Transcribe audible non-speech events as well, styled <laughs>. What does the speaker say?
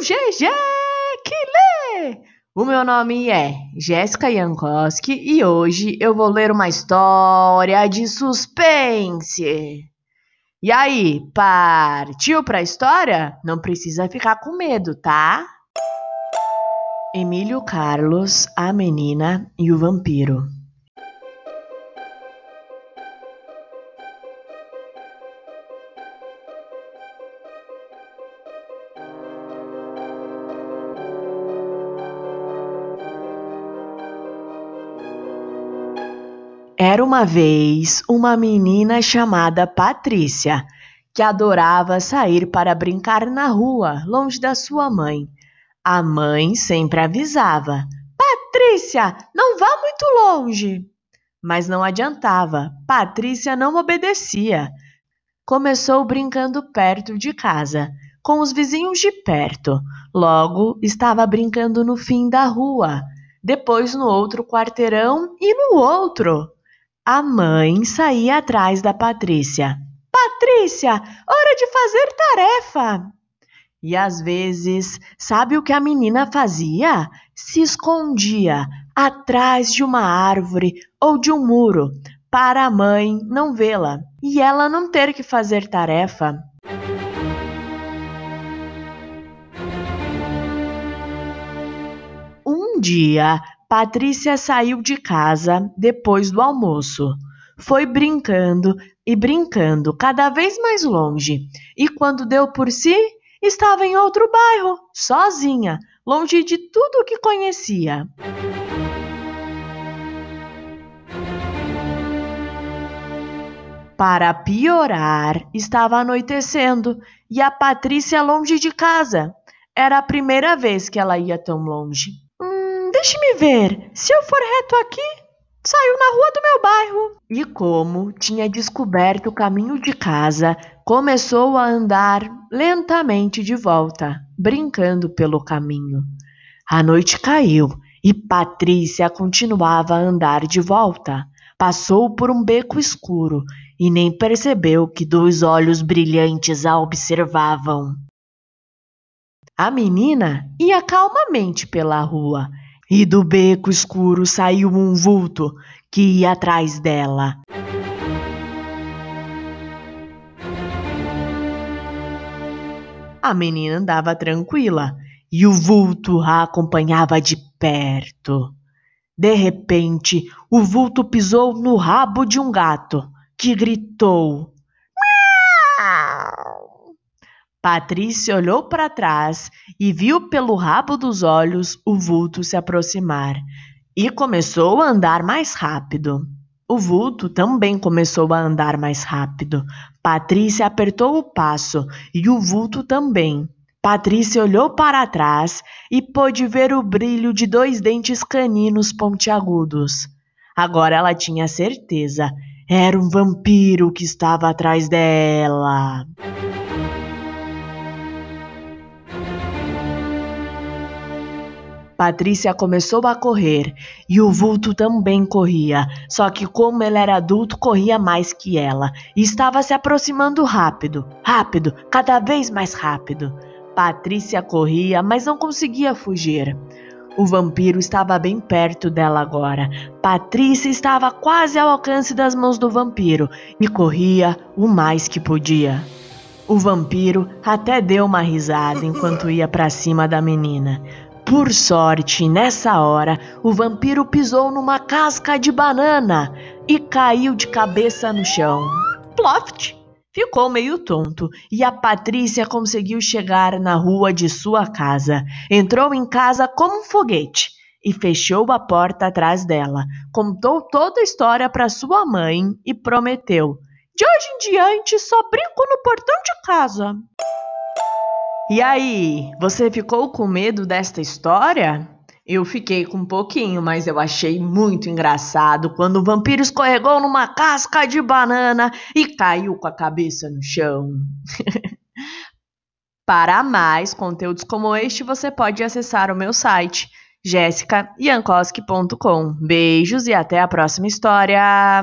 GG que lê! O meu nome é Jéssica Jankowski e hoje eu vou ler uma história de suspense. E aí, partiu pra história? Não precisa ficar com medo, tá? Emílio Carlos, a menina e o vampiro. Era uma vez uma menina chamada Patrícia, que adorava sair para brincar na rua, longe da sua mãe. A mãe sempre avisava: Patrícia, não vá muito longe. Mas não adiantava, Patrícia não obedecia. Começou brincando perto de casa, com os vizinhos de perto. Logo estava brincando no fim da rua, depois no outro quarteirão e no outro. A mãe saía atrás da Patrícia. Patrícia, hora de fazer tarefa! E às vezes, sabe o que a menina fazia? Se escondia atrás de uma árvore ou de um muro para a mãe não vê-la e ela não ter que fazer tarefa. Um dia, Patrícia saiu de casa depois do almoço. Foi brincando e brincando cada vez mais longe, e quando deu por si, estava em outro bairro, sozinha, longe de tudo o que conhecia. Para piorar, estava anoitecendo e a Patrícia longe de casa. Era a primeira vez que ela ia tão longe. Deixe-me ver. Se eu for reto aqui, saio na rua do meu bairro. E como tinha descoberto o caminho de casa, começou a andar lentamente de volta, brincando pelo caminho. A noite caiu e Patrícia continuava a andar de volta. Passou por um beco escuro e nem percebeu que dois olhos brilhantes a observavam. A menina ia calmamente pela rua e do beco escuro saiu um vulto que ia atrás dela. A menina andava tranquila e o vulto a acompanhava de perto. De repente, o vulto pisou no rabo de um gato, que gritou: Patrícia olhou para trás e viu pelo rabo dos olhos o vulto se aproximar e começou a andar mais rápido. O vulto também começou a andar mais rápido. Patrícia apertou o passo e o vulto também. Patrícia olhou para trás e pôde ver o brilho de dois dentes caninos pontiagudos. Agora ela tinha certeza. Era um vampiro que estava atrás dela. Patrícia começou a correr e o vulto também corria, só que como ele era adulto, corria mais que ela e estava se aproximando rápido, rápido, cada vez mais rápido. Patrícia corria, mas não conseguia fugir. O vampiro estava bem perto dela agora. Patrícia estava quase ao alcance das mãos do vampiro e corria o mais que podia. O vampiro até deu uma risada enquanto ia para cima da menina. Por sorte, nessa hora, o vampiro pisou numa casca de banana e caiu de cabeça no chão. Ploft! Ficou meio tonto e a Patrícia conseguiu chegar na rua de sua casa. Entrou em casa como um foguete e fechou a porta atrás dela. Contou toda a história para sua mãe e prometeu: De hoje em diante só brinco no portão de casa. E aí, você ficou com medo desta história? Eu fiquei com um pouquinho, mas eu achei muito engraçado quando o vampiro escorregou numa casca de banana e caiu com a cabeça no chão. <laughs> Para mais conteúdos como este, você pode acessar o meu site jessicayankowski.com. Beijos e até a próxima história!